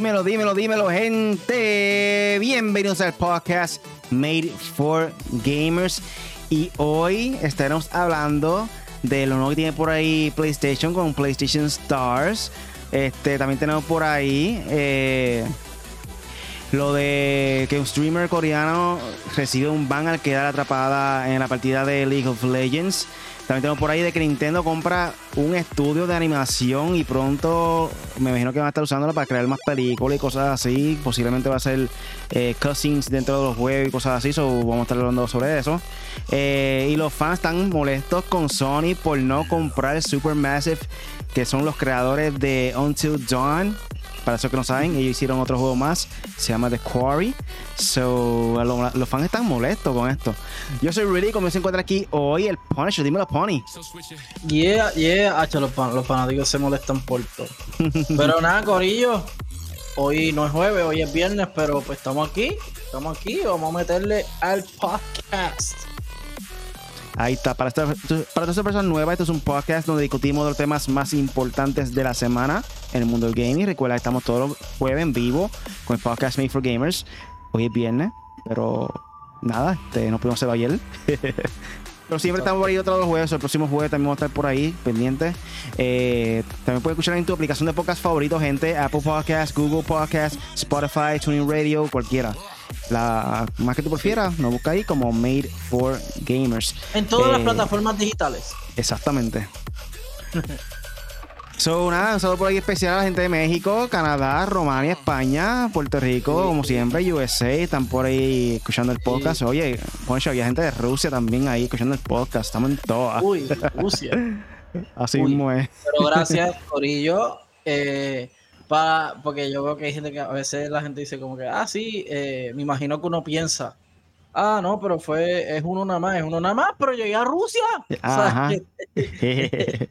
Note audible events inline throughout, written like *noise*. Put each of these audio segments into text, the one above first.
Dímelo, dímelo, dímelo, gente. Bienvenidos al podcast Made for Gamers. Y hoy estaremos hablando de lo nuevo que tiene por ahí PlayStation con PlayStation Stars. Este, también tenemos por ahí eh, lo de que un streamer coreano recibe un ban al quedar atrapada en la partida de League of Legends. También tenemos por ahí de que Nintendo compra un estudio de animación y pronto me imagino que van a estar usándolo para crear más películas y cosas así. Posiblemente va a ser eh, cutscenes dentro de los juegos y cosas así. Vamos a estar hablando sobre eso. Eh, y los fans están molestos con Sony por no comprar Supermassive, que son los creadores de Until Dawn. Para esos que no saben, ellos hicieron otro juego más, se llama The Quarry. So, lo- los fans están molestos con esto. Yo soy Rudy, como se encuentra aquí hoy, el Punisher, dímelo, Pony. Yeah, yeah, los, fan- los fanáticos se molestan por todo. *laughs* Pero nada, Corillo. Hoy no es jueves, hoy es viernes, pero pues estamos aquí. Estamos aquí, vamos a meterle al podcast. Ahí está. Para, esta, para todas personas nuevas, esto es un podcast donde discutimos los temas más importantes de la semana en el mundo del gaming. Recuerda que estamos todos los jueves en vivo con el podcast Made for Gamers. Hoy es viernes, pero nada, este, no pudimos hacerlo ayer. *laughs* Pero siempre estamos por ahí otros dos jueves. El próximo jueves también vamos a estar por ahí pendientes. Eh, también puedes escuchar en tu aplicación de podcast favorito, gente. Apple Podcast, Google Podcast, Spotify, Tuning Radio, cualquiera. La más que tú prefieras, nos busca ahí como Made for Gamers. En todas las Eh, plataformas digitales. Exactamente. *laughs* So, nada, un saludo por ahí especial a la gente de México, Canadá, Romania, España, Puerto Rico, como siempre, USA, están por ahí escuchando el podcast. Oye, Poncho, había gente de Rusia también ahí escuchando el podcast, estamos en todas. Uy, Rusia. *laughs* Así uy. mismo es. Pero gracias, Corillo. Eh, para, porque yo veo que hay gente que a veces la gente dice como que, ah, sí, eh, me imagino que uno piensa, ah, no, pero fue, es uno nada más, es uno nada más, pero llegué a Rusia. *laughs* *laughs*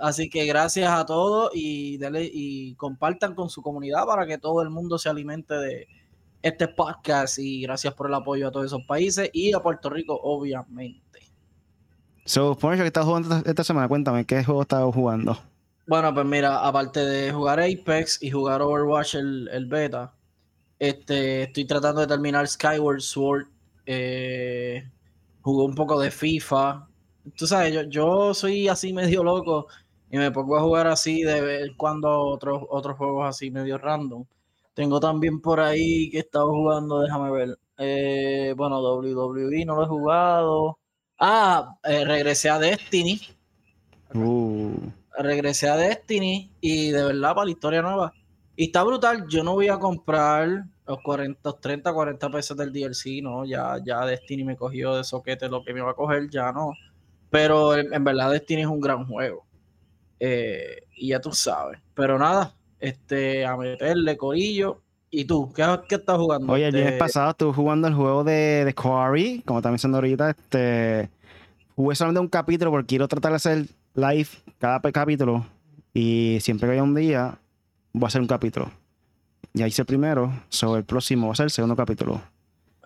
Así que gracias a todos y, dele- y compartan con su comunidad para que todo el mundo se alimente de este podcast y gracias por el apoyo a todos esos países y a Puerto Rico, obviamente. so, ¿qué estás jugando esta, esta semana? Cuéntame, ¿qué juego estás jugando? Bueno, pues mira, aparte de jugar Apex y jugar Overwatch el, el beta, este, estoy tratando de terminar Skyward Sword. Eh, jugué un poco de FIFA. Tú sabes, yo, yo soy así *laughs* medio loco y me pongo a jugar así de vez cuando otros, otros juegos así medio random. Tengo también por ahí que he estado jugando, déjame ver. Eh, bueno, WWE no lo he jugado. Ah, eh, regresé a Destiny Uh, regresé a Destiny y de verdad para la historia nueva. Y está brutal, yo no voy a comprar los 40, los 30, 40 pesos del DLC, no, ya, ya Destiny me cogió de soquete lo que me va a coger, ya no. Pero en, en verdad Destiny es un gran juego. Eh, y ya tú sabes. Pero nada, este, a meterle corillo. ¿Y tú? ¿Qué, qué estás jugando? Oye, el Este, viernes pasado estuve jugando el juego de, de Quarry, como también diciendo ahorita, este, jugué solamente un capítulo porque quiero tratar de hacer live cada capítulo y siempre que haya un día voy a hacer un capítulo. Ya hice el primero, sobre el próximo va a ser el segundo capítulo.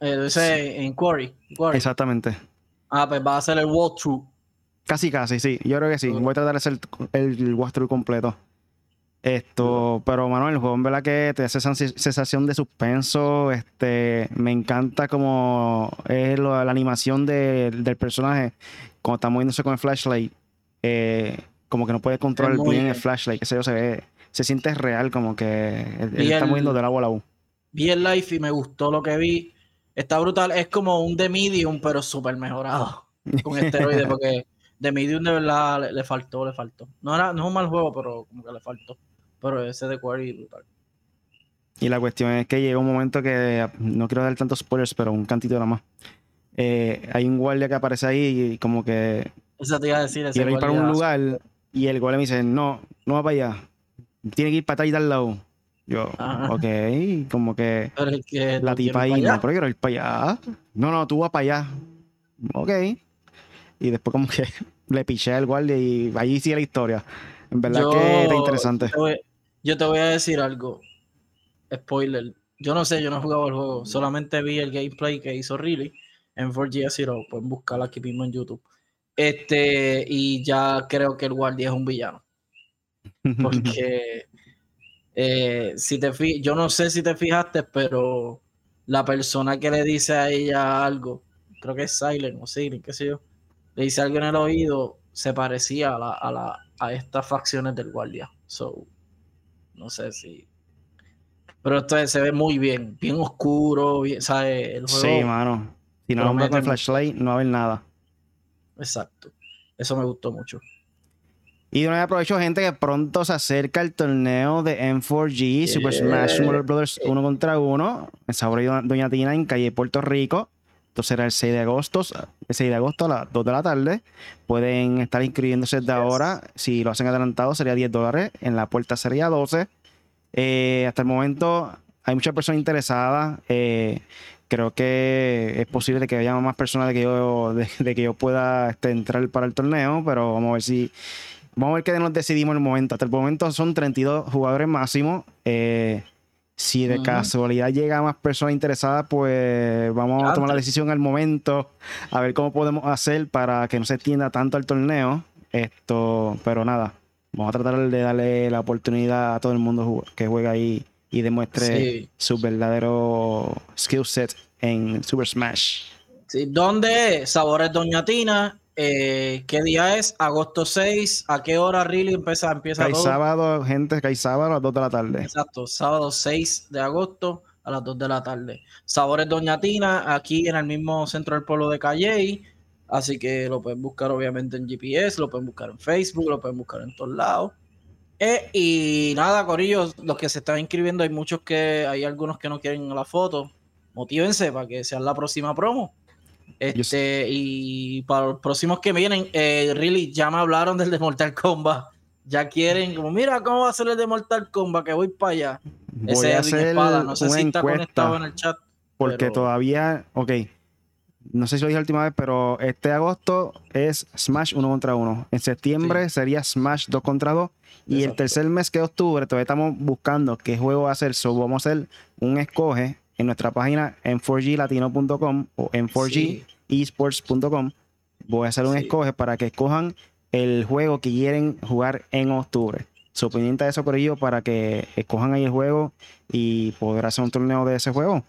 eh, ese en Quarry. Quarry. Exactamente. Ah, pues va a ser el walkthrough. Casi, casi, sí. Yo creo que sí. Voy a tratar de hacer el, el walkthrough completo. Esto, pero Manuel, el juego en verdad que te hace esa sensación de suspenso. Este, me encanta como es lo- la animación de- del personaje cuando está moviéndose con el flashlight. Eh, como que no puede controlar muy bien el bien. flashlight. Que se, se ve, se siente real, como que él, está moviendo de la bola a U. vi el live y me gustó lo que vi. Está brutal. Es como un The Medium, pero súper mejorado. *laughs* Con esteroides, porque The Medium de verdad le, le faltó, le faltó. No, era, no es un mal juego, pero como que le faltó. Pero ese de Quarry brutal. Y la cuestión es que llega un momento que no quiero dar tantos spoilers, pero un cantito nada más. Eh, hay un guardia que aparece ahí y como que Esa te iba a decir. Ese quiero ir para un lugar y el guardia me dice, no, no va para allá. Tiene que ir para atrás y al lado. Yo, Ajá. ok, como que Pero es que la tipa ahí, no, allá. pero quiero ir para allá. No, no, tú vas para allá. Ok. Y después como que *laughs* le piché al guardia y ahí sigue la historia. En verdad Yo- que interesante. Te voy- yo te voy a decir algo. Spoiler. Yo no sé, yo no he jugado el juego. Solamente vi el gameplay que hizo Riley en 4G Zero. Pueden buscarlo aquí mismo en YouTube. Este, y ya creo que el guardia es un villano. Porque *laughs* Eh, si te yo no sé si te fijaste, pero la persona que le dice a ella algo, creo que es Silent o Silent, qué sé yo, le dice algo en el oído, se parecía a, la, a, la, a estas facciones del guardia. So, no sé si. Pero esto se ve muy bien, bien oscuro, bien, ¿sabes? sí, mano. Si no lo el flashlight, no va a haber nada. Exacto. Eso me gustó mucho. Y de nuevo aprovecho, gente, que pronto se acerca el torneo de M4G Super Smash Bros. 1 contra 1 en Sabor Doña Tina en calle Puerto Rico. Esto será el 6 de agosto, el 6 de agosto a las 2 de la tarde. Pueden estar inscribiéndose de ahora. Si lo hacen adelantado, sería 10 dólares. En la puerta sería 12. Eh, hasta el momento hay muchas personas interesadas. Eh, creo que es posible que haya más personas de que yo, de, que yo pueda este, entrar para el torneo, pero vamos a ver si Vamos a ver qué nos decidimos en el momento. Hasta el momento son 32 jugadores máximo. Eh, si de casualidad llega más personas interesadas, pues vamos a tomar la decisión al momento, a ver cómo podemos hacer para que no se extienda tanto el torneo. Esto, pero nada, vamos a tratar de darle la oportunidad a todo el mundo que juega ahí y demuestre su verdadero skill set en Super Smash. Sí, ¿dónde Sabores Doña Tina eh, ¿Qué día es? Agosto 6. ¿A qué hora really empieza, empieza hay sábado, gente, que hay sábado a las 2 de la tarde. Exacto, sábado 6 de agosto a las 2 de la tarde. Sabores Doña Tina, aquí en el mismo centro del pueblo de Calle. Así que lo pueden buscar obviamente en GPS, lo pueden buscar en Facebook, lo pueden buscar en todos lados. Eh, y nada, Corillo, los que se están inscribiendo, hay muchos que, hay algunos que no quieren la foto. Motívense para que sea la próxima promo. Este, y para los próximos que vienen, eh, really, ya me hablaron del de Mortal Kombat. Ya quieren, como, mira cómo va a ser el de Mortal Kombat, que voy para allá. Voy Ese a hacer espada. No sé si está conectado en el chat. Porque todavía, ok, no sé si lo dije la última vez, pero este agosto es Smash 1 contra 1. En septiembre sería Smash 2 contra 2. Y el tercer mes que es octubre, todavía estamos buscando qué juego va a hacer. So, vamos a hacer un escoge en nuestra página en 4glatino.com o en 4gesports.com. Voy a hacer un escoge para que escojan el juego que quieren jugar en octubre. Su opinión de eso por ello para que escojan ahí el juego y poder hacer un torneo de ese juego.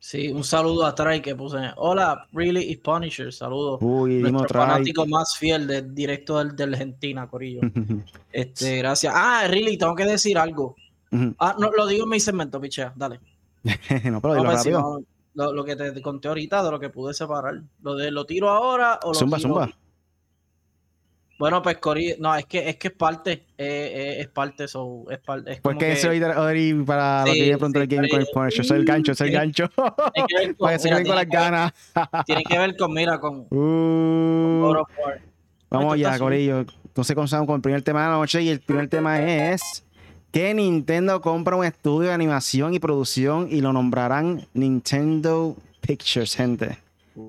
Sí, un saludo a Try que puse. Hola, Really is Punisher. Saludos. Uy, Nuestro fanático más fiel del directo del, de Argentina, Corillo. *laughs* este, gracias. Ah, Really, tengo que decir algo. Ah, no, lo digo en mi segmento, pichea. Dale. *laughs* no, pero pues, lo, que te conté ahorita de lo que pude separar. Lo de lo tiro ahora o lo zumba, tiro... Zumba. Bueno, pues Cori, no, es que es que es parte, eh, eh, es parte, eso es parte. Es pues que, soy Ori para lo que viene pronto el Game con el Punisher. Soy el gancho, soy el gancho. para que *laughs* se queden con las ganas. tiene que ver con, mira, con. *laughs* Uh, vamos ya, Corillo. Entonces comenzamos con el primer tema de la noche y el primer tema es que Nintendo compra un estudio de animación y producción y lo nombrarán Nintendo Pictures, gente.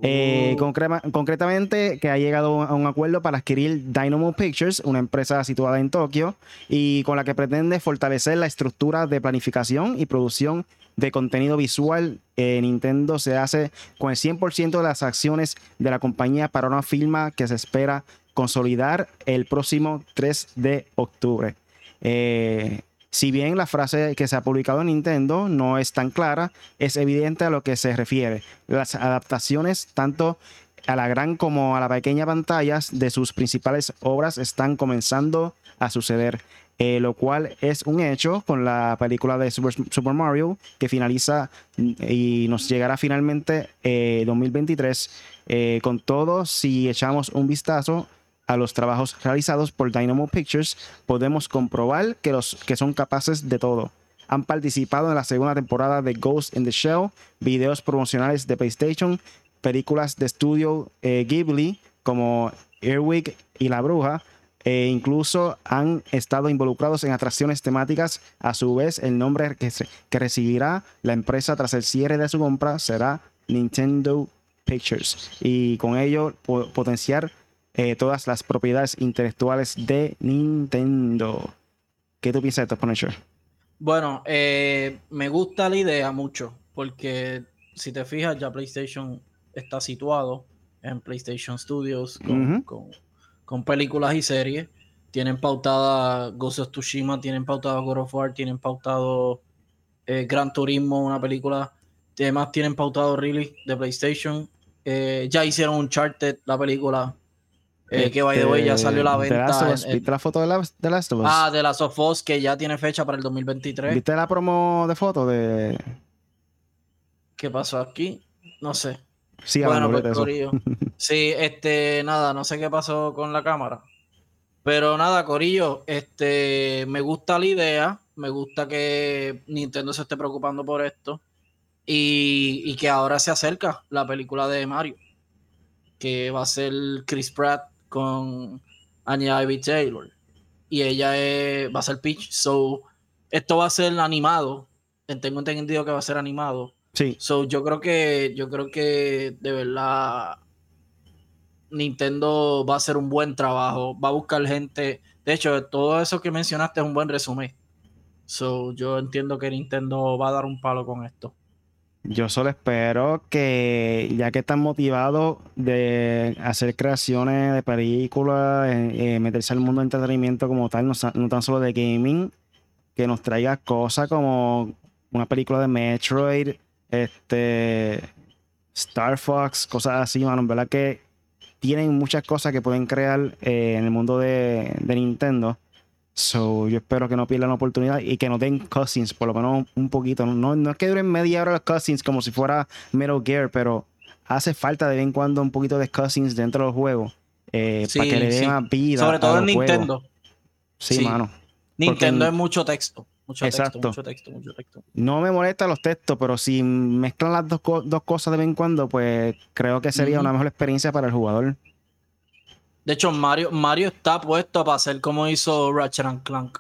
Eh, uh. concretamente, que ha llegado a un acuerdo para adquirir Dynamo Pictures, una empresa situada en Tokio, y con la que pretende fortalecer la estructura de planificación y producción de contenido visual. Eh, Nintendo se hace con el 100% de las acciones de la compañía para una firma que se espera consolidar el próximo 3 de octubre. Eh, si bien la frase que se ha publicado en Nintendo no es tan clara, es evidente a lo que se refiere. Las adaptaciones, tanto a la gran como a la pequeña pantalla de sus principales obras están comenzando a suceder. Eh, lo cual es un hecho con la película de Super, Mario que finaliza y nos llegará finalmente eh, 2023. Eh, con todo, si echamos un vistazo a los trabajos realizados por Dynamo Pictures, podemos comprobar que, los, que son capaces de todo. Han participado en la segunda temporada de Ghost in the Shell, videos promocionales de PlayStation, películas de estudio eh, Ghibli como Earwig y La Bruja, e incluso han estado involucrados en atracciones temáticas. A su vez, el nombre que, que recibirá la empresa tras el cierre de su compra será Nintendo Pictures y con ello potenciar eh, todas las propiedades intelectuales de Nintendo. ¿Qué tú piensas de esto, Punisher? Bueno, eh, me gusta la idea mucho, porque si te fijas, ya PlayStation está situado en PlayStation Studios con, películas y series. tienen pautada Ghost of Tsushima, tienen pautado God of War, tienen pautado eh, Gran Turismo, una película. Además, tienen pautado Really de PlayStation. Eh, ya hicieron un Uncharted, la película. Eh, que by the way ya salió la Este, The venta. Us, en- ¿Viste la foto de, la, de Last of Us? ah, de Last of Us, que ya tiene fecha para el 2023. ¿Viste la promo de foto de... ¿Qué pasó aquí? No sé. Sí, bueno, pues. Corillo. *laughs* Sí, este, nada, no sé qué pasó con la cámara. Pero nada, Corillo, este, me gusta la idea, me gusta que Nintendo se esté preocupando por esto y, y que ahora se acerca la película de Mario, que va a ser Chris Pratt con Anya Ivy Taylor y ella es- va a ser Peach. So, esto va a ser animado, tengo entendido que va a ser animado. Sí, So, yo creo que, yo creo que de verdad Nintendo va a hacer un buen trabajo, va a buscar gente. De hecho, todo eso que mencionaste es un buen resumen. So, yo entiendo que Nintendo va a dar un palo con esto. Yo solo espero que ya que están motivados de hacer creaciones de películas, eh, eh, meterse al mundo de entretenimiento como tal, no, tan solo de gaming, que nos traiga cosas como una película de Metroid, este Star Fox, cosas así, mano, verdad que tienen muchas cosas que pueden crear eh, en el mundo de Nintendo. So, yo espero que no pierdan la oportunidad y que no den cutscenes, por lo menos un poquito. No, no es que duren media hora los cutscenes como si fuera Metal Gear, pero hace falta de vez en cuando un poquito de cutscenes dentro del juego. eh, Sí, para que le dé sí. más vida. Sobre todo en. Nintendo. Sí, Sí. mano. Nintendo Porque- es mucho texto. Mucho Exacto. texto, mucho texto, mucho texto. No me molestan los textos, pero si mezclan las dos, co- dos cosas de vez en cuando, pues creo que sería una mejor experiencia para el jugador. De hecho, Mario, Mario está puesto para hacer como hizo Ratchet and Clank.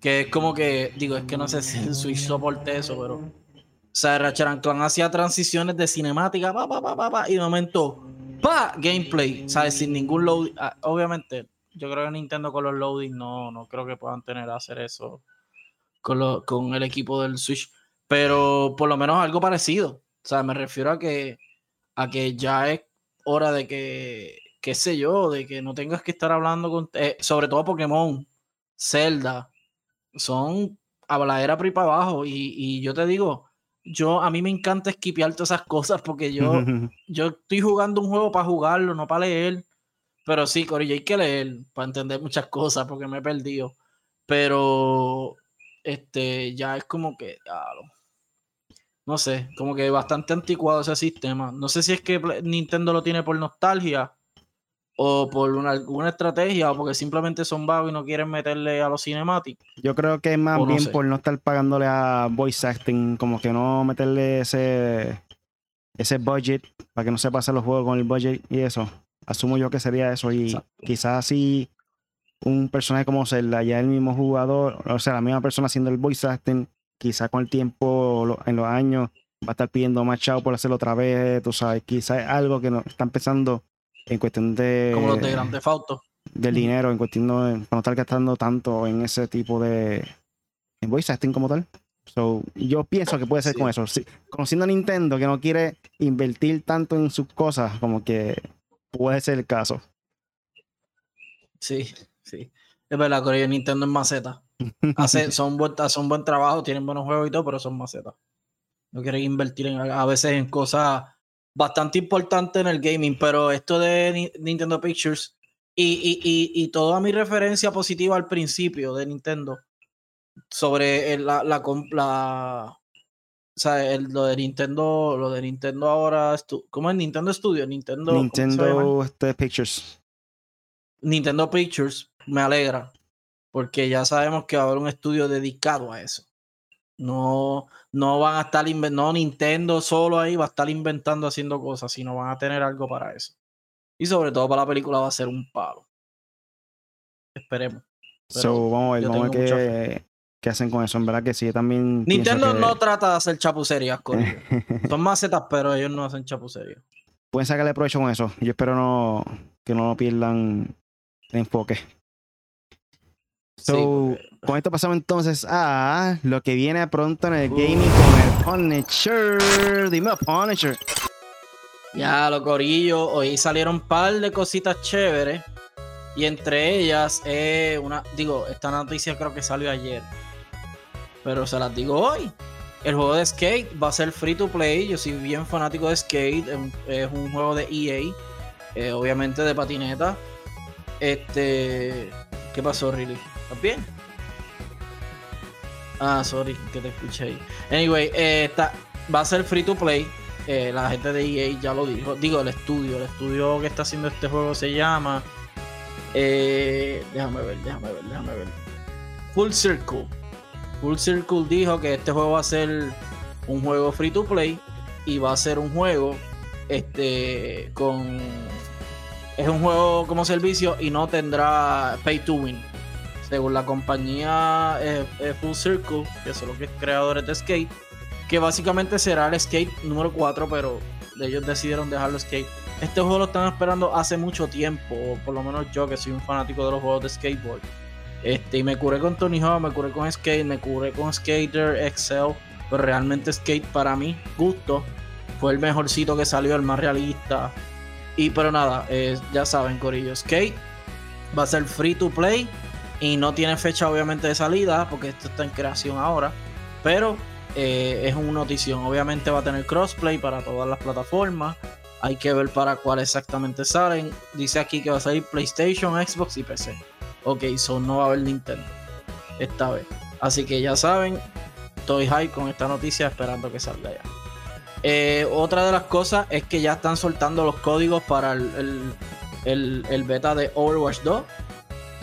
Que es como que, digo, es que no sé si el Switch soporte eso, pero. O sea, Ratchet and Clank hacía transiciones de cinemática, pa, pa, pa, pa, pa, y de momento, pa, gameplay, ¿sabes? Sin ningún load. ah, Obviamente, yo creo que Nintendo con los loading no, no creo que puedan tener a hacer eso con, lo- con el equipo del Switch. Pero por lo menos algo parecido. O sea, me refiero a que, a que ya es hora de que, qué sé yo, de que no tengas que estar hablando con, eh, sobre todo Pokémon, Zelda, son habladera ahí para abajo. Y, y yo te digo, yo a mí me encanta esquipear todas esas cosas porque yo, *laughs* yo estoy jugando un juego para jugarlo, no para leer. Pero sí, Corillo, hay que leer para entender muchas cosas porque me he perdido. Pero este ya es como que no sé, como que bastante anticuado ese sistema. No sé si es que Nintendo lo tiene por nostalgia o por una, alguna estrategia o porque simplemente son vagos y no quieren meterle a los cinemáticos. Yo creo que es más no bien sé. por no estar pagándole a voice acting, como que no meterle ese ese budget para que no se pasen los juegos con el budget y eso. Asumo yo que sería eso y Exacto. quizás así un personaje como Zelda, ya el mismo jugador, o sea, la misma persona haciendo el voice acting, quizás con el tiempo, lo- en los años, va a estar pidiendo más chao por hacerlo otra vez, tú sabes, quizás es algo que no está empezando en cuestión de Como los de Grand Theft Auto. del dinero, en cuestión de para no estar gastando tanto en ese tipo de en voice acting como tal. So, yo pienso que puede ser Sí. con eso. Conociendo a Nintendo que no quiere invertir tanto en sus cosas, como que puede ser el caso. Sí, sí. Es verdad, Corillo, Nintendo es maceta. Hace, *laughs* son, buen, hacen un buen trabajo, tienen buenos juegos y todo, pero son macetas. No quieren invertir en, a veces en cosas bastante importantes en el gaming, pero esto de Ni- Nintendo Pictures y, y, y, y toda mi referencia positiva al principio de Nintendo sobre la, la, la- o sea, el- lo de Nintendo, lo de Nintendo ahora, ¿cómo es Nintendo Studio? Nintendo. Nintendo este, Pictures. Nintendo Pictures me alegra porque ya sabemos que va a haber un estudio dedicado a eso. No, no van a estar inven- no Nintendo solo ahí va a estar inventando haciendo cosas, sino van a tener algo para eso. Y sobre todo para la película va a ser un palo. Esperemos. So, vamos a ver, vamos a ver qué, hacen con eso. En verdad que sí, yo también. Nintendo que no trata de hacer chapucerías con ellos. *laughs* Son macetas, pero ellos no hacen chapucerías. pueden sacarle provecho con eso. Yo espero no que no pierdan el enfoque. So, con esto pasamos entonces a lo que viene pronto en el gaming con el Punisher. Dime, Punisher. Ya, los corillos, hoy salieron un par de cositas chéveres. Y entre ellas, eh, una, digo, esta noticia creo que salió ayer. Pero se las digo hoy. El juego de skate va a ser free to play. Yo soy bien fanático de skate. Es un juego de EA. Eh, obviamente de patineta. Este. ¿Qué pasó, Riley? ¿Estás bien? Ah, sorry, que te escuché ahí. Anyway, eh, va a ser free to play. Eh, la gente de EA ya lo dijo. Digo, el estudio. El estudio que está haciendo este juego se llama. déjame ver, déjame ver, déjame ver. Full Circle. Full Circle dijo que este juego va a ser un juego free to play y va a ser un juego este con es un juego como servicio y no tendrá pay to win. Según la compañía eh, eh, Full Circle, que son los creadores de Skate, que básicamente será el Skate número 4, pero ellos decidieron dejarlo Skate. Este juego lo están esperando hace mucho tiempo, por lo menos yo que soy un fanático de los juegos de skateboard. Este, y me curé con Tony Hawk, me curé con Skate, me curé con Skater, Excel. Pero realmente Skate para mí, gusto, fue el mejorcito que salió, el más realista. Y pero nada, eh, ya saben, Corillo, Skate va a ser free to play. Y no tiene fecha obviamente de salida, porque esto está en creación ahora. Pero eh, es una notición. Obviamente va a tener crossplay para todas las plataformas. Hay que ver para cuál exactamente salen. Dice aquí que va a salir PlayStation, Xbox y PC. Ok, so no va a haber Nintendo esta vez. Así que ya saben, estoy high con esta noticia esperando que salga ya. Eh, otra de las cosas es que ya están soltando los códigos para el, beta de Overwatch 2.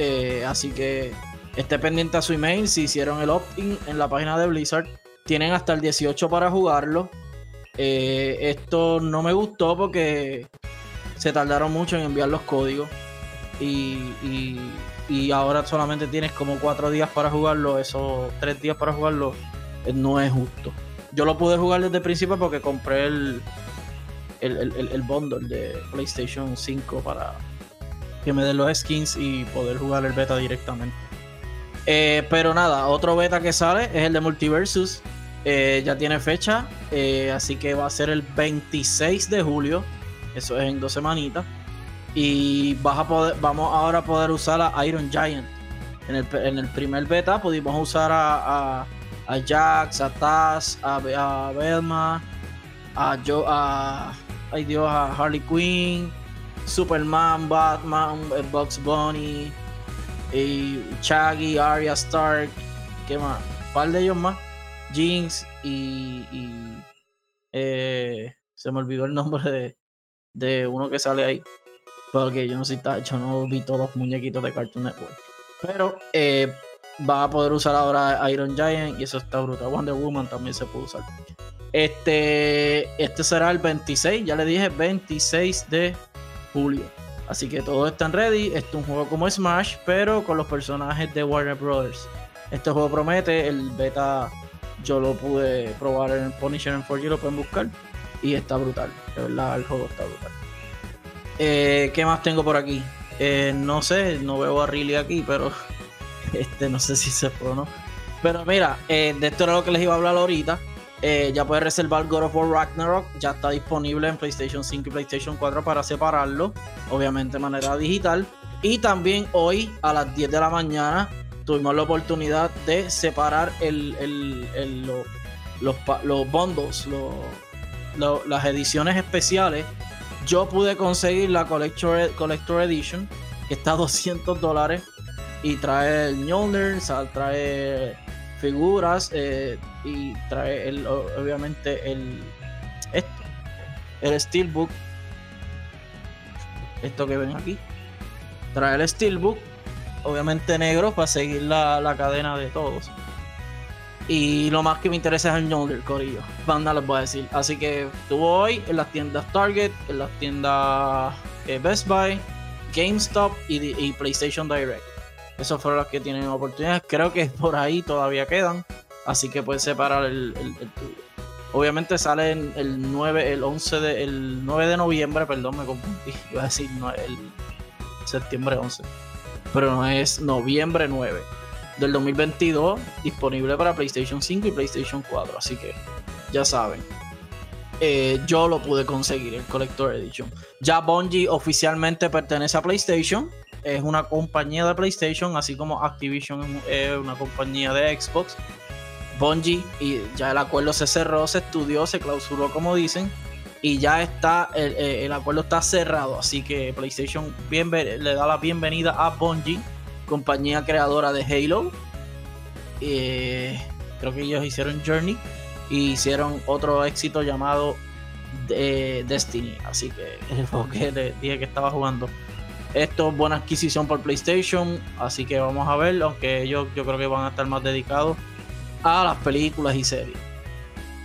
Eh, así que esté pendiente a su email. Si hicieron el opt-in en la página de Blizzard, tienen hasta el 18 para jugarlo. Eh, esto no me gustó porque se tardaron mucho en enviar los códigos. y, ahora solamente tienes como cuatro días para jugarlo, esos tres días para jugarlo, eh, no es justo. Yo lo pude jugar desde el principio porque compré el, el, el, bundle de PlayStation 5 para que me den los skins y poder jugar el beta directamente. Eh, pero nada, otro beta que sale es el de Multiversus. Eh, ya tiene fecha, así que va a ser el 26 de julio. Eso es en dos semanitas. Y vas a poder, vamos ahora a poder usar a Iron Giant. En el, primer beta pudimos usar a, a, a Jax, a Taz, a, Velma, a, a, ay Dios, a Harley Quinn, Superman, Batman, Bugs Bunny, y Chaggy, Arya Stark, ¿qué más? Un par de ellos más. Jinx y, y eh, se me olvidó el nombre de, de uno que sale ahí. Porque yo no sé yo no vi todos los muñequitos de Cartoon Network. Pero eh, va a poder usar ahora Iron Giant y eso está brutal. Wonder Woman también se puede usar. Este, este será el 26, ya le dije, 26 de julio. Así que todos están ready. Este es un juego como Smash, pero con los personajes de Warner Brothers. Este juego promete, el beta yo lo pude probar en Punisher en 4G, lo pueden buscar. Y está brutal, de verdad el juego está brutal. Eh, ¿Qué más tengo por aquí? Eh, no sé, no veo a Riley aquí, pero *laughs* este no sé si se fue o no. Pero mira, eh, de esto era lo que les iba a hablar ahorita. Ya puedes reservar God of War Ragnarok. Ya está disponible en PlayStation 5 y PlayStation 4 para separarlo. Obviamente de manera digital. Y también hoy a las 10 de la mañana tuvimos la oportunidad de separar el, los, los, bundles, las ediciones especiales yo pude conseguir la Collector, Collector Edition, que está a 200 dólares. Y trae el Mjolnir, trae figuras eh, y trae el, obviamente el esto, el Steelbook. Esto que ven aquí. Trae el Steelbook, obviamente negro, para seguir la, la cadena de todos. Y lo más que me interesa es el Mjolnir, Corillo. Banda les voy a decir. Así que estuvo hoy en las tiendas Target, en las tiendas eh, Best Buy, GameStop y, PlayStation Direct. Esos fueron los que tienen oportunidades. Creo que por ahí todavía quedan. Así que puedes separar el, tuyo. Obviamente sale el 9, el 11 de, el 9 de noviembre, perdón, me confundí. *laughs* Iba a decir el septiembre 11. Pero no es noviembre 9 del 2022 disponible para PlayStation 5 y PlayStation 4. Así que ya saben. Eh, yo lo pude conseguir, el Collector Edition. Ya Bungie oficialmente pertenece a PlayStation. Es una compañía de PlayStation, así como Activision es una compañía de Xbox. Bungie, y ya el acuerdo se cerró, se estudió, se clausuró, como dicen, y ya está, el, el acuerdo está cerrado. Así que PlayStation bien, le da la bienvenida a Bungie, compañía creadora de Halo. Eh, creo que ellos hicieron Journey y hicieron otro éxito llamado de Destiny. Así que el juego que dije que estaba jugando. Esto es buena adquisición por PlayStation. Así que vamos a ver. Aunque ellos yo creo que van a estar más dedicados a las películas y series.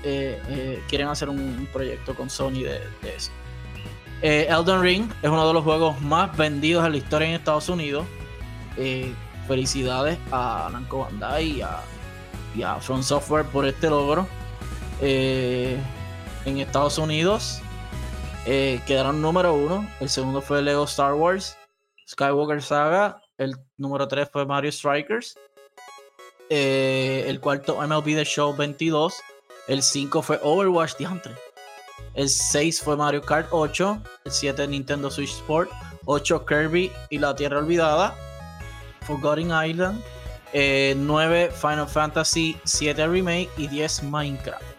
Eh, eh, quieren hacer un, proyecto con Sony de, eso. Eh, Elden Ring es uno de los juegos más vendidos en la historia en Estados Unidos. felicidades a Namco Bandai y a, y a From Software por este logro. en Estados Unidos quedaron número uno. El segundo fue Lego Star Wars, Skywalker Saga. El número tres fue Mario Strikers. el cuarto MLB The Show 22. El 5 fue Overwatch Diantre. El 6 fue Mario Kart 8. El 7 Nintendo Switch Sport. 8 Kirby y la Tierra Olvidada. Forgotten Island. 9 eh, Final Fantasy 7 Remake y 10 Minecraft.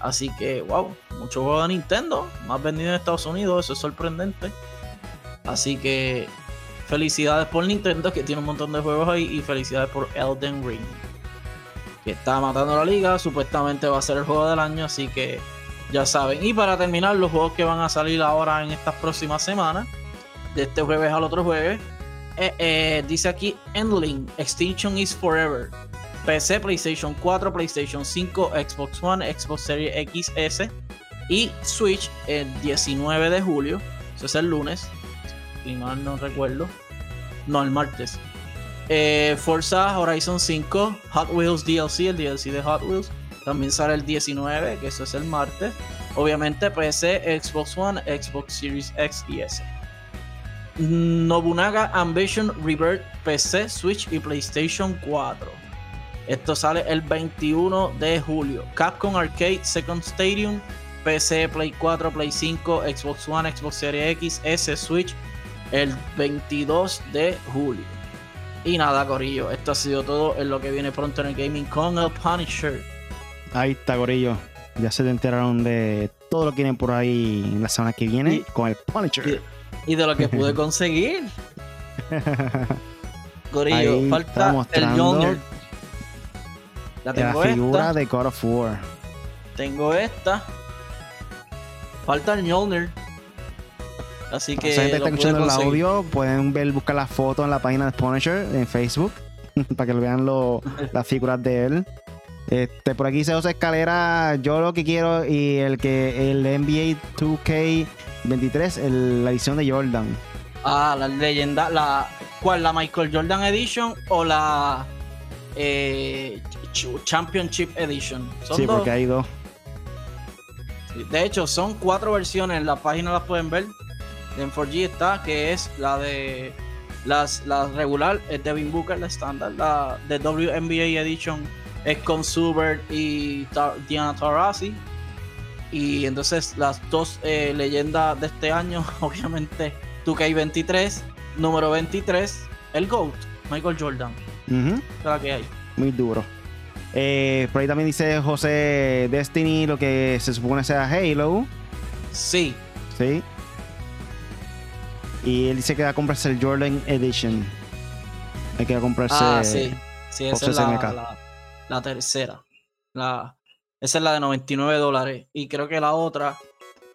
Así que, wow, mucho juego de Nintendo. Más vendido en Estados Unidos, eso es sorprendente. Así que, felicidades por Nintendo, que tiene un montón de juegos ahí. Y felicidades por Elden Ring que está matando la liga. Supuestamente va a ser el juego del año, así que ya saben. Y para terminar, los juegos que van a salir ahora en estas próximas semanas, de este jueves al otro jueves, eh, eh, dice aquí Endling, Extinction is Forever. PC, PlayStation 4, PlayStation 5, Xbox One, Xbox Series XS y Switch el 19 de julio. Eso es el lunes, si mal no recuerdo. No, el martes. Eh, Forza Horizon 5, Hot Wheels DLC, el DLC de Hot Wheels, también sale el 19, que eso es el martes. Obviamente PC, Xbox One, Xbox Series X y S. Nobunaga Ambition Rebirth PC, Switch y PlayStation 4. Esto sale el 21 de julio. Capcom Arcade Second Stadium, PC, Play 4, Play 5, Xbox One, Xbox Series X, S, Switch, el 22 de julio. Y nada, Corillo, esto ha sido todo en lo que viene pronto en el gaming con el Punisher. Ahí está, Corillo. Ya se te enteraron de todo lo que viene por ahí en la semana que viene con el Punisher. Y, de lo que pude *laughs* conseguir. *laughs* Corillo, falta el Yonder. La, tengo la figura de God of War. Tengo esta. Falta el Yonder. Así que. Si está escuchando el audio, pueden ver, buscar la foto en la página de Punisher en Facebook *laughs* para que lo vean las figuras de él. Este, por aquí dice José Escalera, yo lo que quiero y el que el NBA 2K23, la edición de Jordan. Ah, la leyenda, la ¿cuál? La Michael Jordan Edition o la eh, Championship Edition. sí, porque hay dos. De hecho, son cuatro versiones. En la página las pueden ver en 4G está, que es la de las, la regular, es Devin Booker, la estándar, la de WNBA Edition es con Subert y Diana Taurasi. Y entonces las dos eh, leyendas de este año, *laughs* obviamente, 2K23, número 23, el GOAT, Michael Jordan. Que hay. Muy duro. Eh, por ahí también dice José Destiny, lo que se supone sea Halo. Sí. Sí. Y él dice que va a comprarse el Jordan Edition. Hay que comprarse. Ah, sí. Sí, esa es la, tercera. La, esa es la de 99 dólares. Y creo que la otra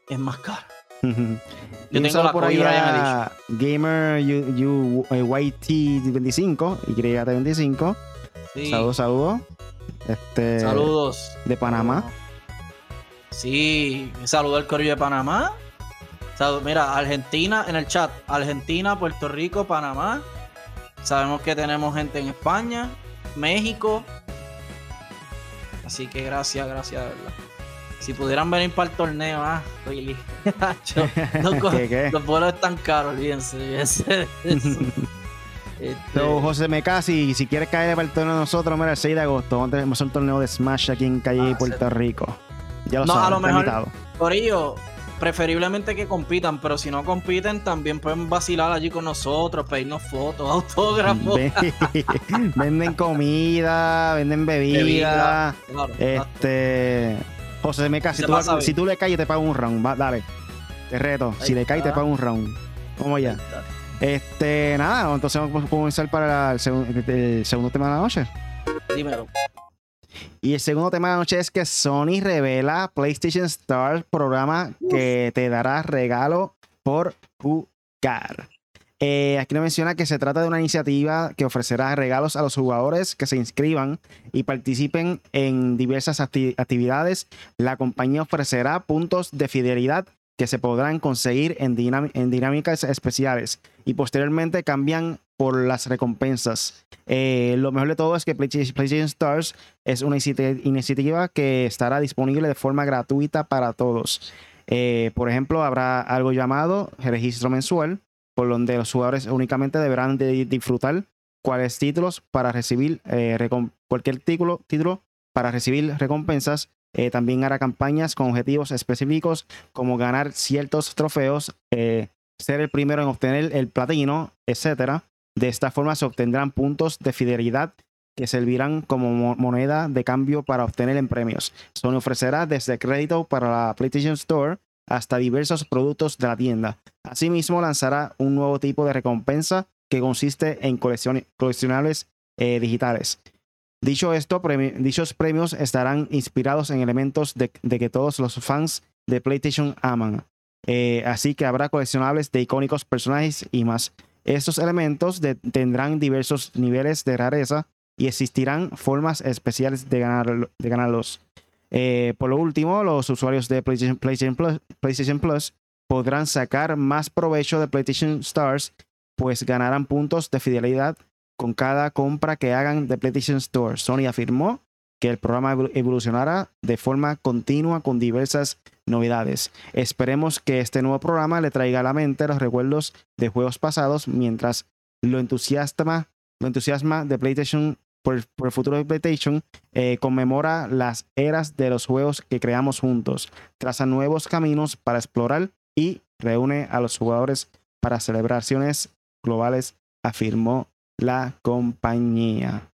es más cara. Yo tengo la por ahí a Gamer YT25 y Creyate 25. Saludos, saludos. Este, saludos. De Panamá. Sí, saludo al Corillo de Panamá mira, Argentina en el chat, Argentina, Puerto Rico, Panamá. Sabemos que tenemos gente en España, México. Así que gracias, gracias, de verdad. Si pudieran venir para el torneo, ah, really. *laughs* *laughs* Los vuelos están caros, olvídense, olvídense *laughs* este... José Mecasi, si quieres caer para el torneo de nosotros, mira, el 6 de agosto, vamos a tener un torneo de Smash aquí en Calle, ah, Puerto Rico. Ya lo no, sabes, a lo mejor, por ello, preferiblemente que compitan, pero si no compiten, también pueden vacilar allí con nosotros, pedirnos fotos, autógrafos. venden comida, venden bebida. este. José Meca, si, si tú, le caes, te pago un round. dale. Te reto. si le caes, te pago un round. Vamos allá. Este, nada, entonces vamos a comenzar para el, segundo tema de la noche. Dímelo. Y el segundo tema de la noche es que Sony revela PlayStation Star, programa que te dará regalo por jugar. Eh, aquí nos menciona que se trata de una iniciativa que ofrecerá regalos a los jugadores que se inscriban y participen en diversas actividades. La compañía ofrecerá puntos de fidelidad que se podrán conseguir en, dinámicas especiales y posteriormente cambian por las recompensas. Eh, lo mejor de todo es que PlayStation Stars es una iniciativa que estará disponible de forma gratuita para todos. Eh, por ejemplo, habrá algo llamado registro mensual, por donde los jugadores únicamente deberán de disfrutar cuáles títulos para recibir eh, cualquier título, título para recibir recompensas eh, también hará campañas con objetivos específicos como ganar ciertos trofeos, eh, ser el primero en obtener el platino, etc. De esta forma se obtendrán puntos de fidelidad que servirán como moneda de cambio para obtener en premios. Sony ofrecerá desde crédito para la PlayStation Store hasta diversos productos de la tienda. Asimismo, lanzará un nuevo tipo de recompensa que consiste en coleccionables eh, digitales. Dicho esto, dichos premios estarán inspirados en elementos de, que todos los fans de PlayStation aman. Eh, así que habrá coleccionables de icónicos personajes y más. Estos elementos tendrán diversos niveles de rareza y existirán formas especiales de, de ganarlos. Eh, por lo último, los usuarios de PlayStation Plus podrán sacar más provecho de PlayStation Stars, pues ganarán puntos de fidelidad con cada compra que hagan de PlayStation Store. Sony afirmó que el programa evolucionará de forma continua con diversas novedades. Esperemos que este nuevo programa le traiga a la mente los recuerdos de juegos pasados mientras lo entusiasma, lo entusiasma de PlayStation por el, futuro de PlayStation eh, conmemora las eras de los juegos que creamos juntos, traza nuevos caminos para explorar y reúne a los jugadores para celebraciones globales, afirmó la compañía.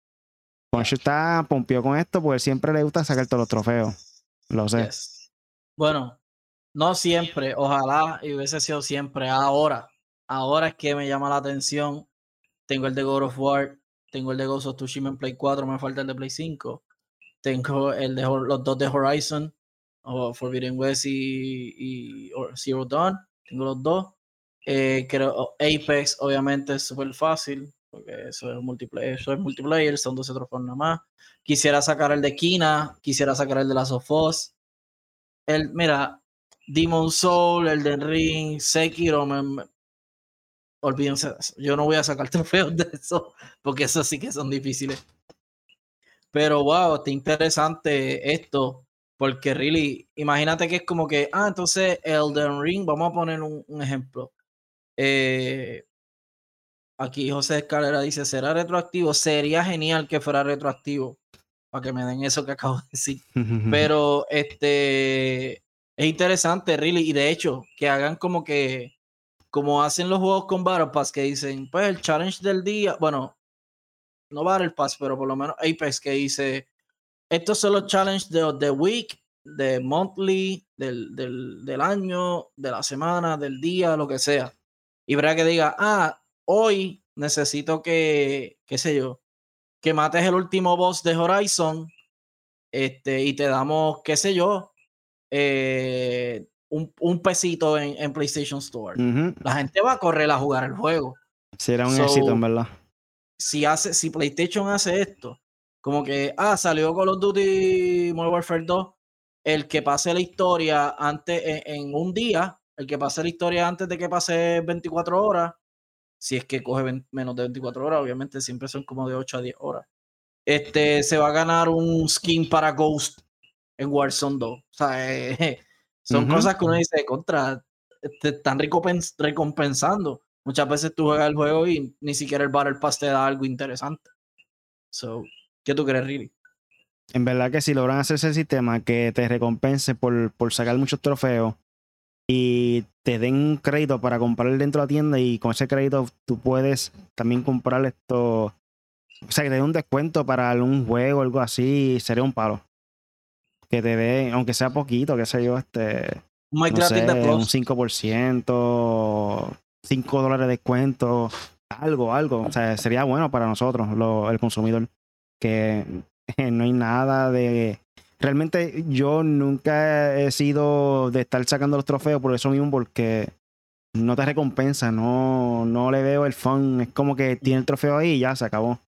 Poncho está pompió con esto porque siempre le gusta sacar todos los trofeos. Lo sé. Bueno, no siempre, ojalá y hubiese sido siempre. Ahora, ahora es que me llama la atención. Tengo el de God of War, tengo el de Ghost of Tsushima en Play 4, me falta el de Play 5. Tengo el de los dos de Horizon, o Forbidden West y, Zero Dawn. Tengo los dos. Eh, creo, Apex, obviamente, es súper fácil porque eso es multiplayer, eso es multiplayer, son 12 trofeos nada más. Quisiera sacar el de Kina, quisiera sacar el de las of Us. El, mira, Demon Soul, el de Ring, Sekiro, olvídense de eso. Yo no voy a sacar *laughs* trofeos de eso, porque eso sí que son difíciles. Pero wow, está interesante esto, porque really, imagínate que es como que, ah, entonces Elden Ring, vamos a poner un, un ejemplo. Eh, Aquí José Escalera dice, ¿será retroactivo? Sería genial que fuera retroactivo, para que me den eso que acabo de decir. *laughs* Pero este es interesante, really, y de hecho, que hagan como que, como hacen los juegos con Battle Pass, que dicen, pues el challenge del día, bueno, no Battle Pass, pero por lo menos Apex, que dice, estos son los challenges de the week, de monthly, del, del, del año, de la semana, del día, lo que sea. Y verá que diga, ah, hoy necesito que, qué sé yo, que mates el último boss de Horizon este, y te damos, qué sé yo, eh, un, pesito en, PlayStation Store. La gente va a correr a jugar el juego. Será un éxito, en verdad. Si, hace, si PlayStation hace esto, como que, ah, salió Call of Duty Modern Warfare 2, el que pase la historia antes, en, en un día, el que pase la historia antes de que pase 24 horas, si es que coge menos de 24 horas, obviamente siempre son como de 8 a 10 horas. Este, se va a ganar un skin para Ghost en Warzone 2. O sea, *laughs* eh, son cosas que uno dice, contra, te están recompensando. Muchas veces tú juegas el juego y ni siquiera el Battle Pass te da algo interesante. So, ¿qué tú crees, Riri? En verdad que si logran hacer ese sistema que te recompense por, por sacar muchos trofeos, y te den un crédito para comprar dentro de la tienda y con ese crédito tú puedes también comprar esto. O sea, que te den un descuento para algún juego o algo así, sería un palo. Que te dé, aunque sea poquito, qué sé yo, este. Mes no sé, un Plus. 5%, 5 dólares de descuento, algo, algo. O sea, sería bueno para nosotros, lo- el consumidor, que eh, no hay nada de... Realmente yo nunca he sido de estar sacando los trofeos por eso mismo, porque no te recompensa, no, no le veo el fun. Es como que tiene el trofeo ahí y ya se acabó.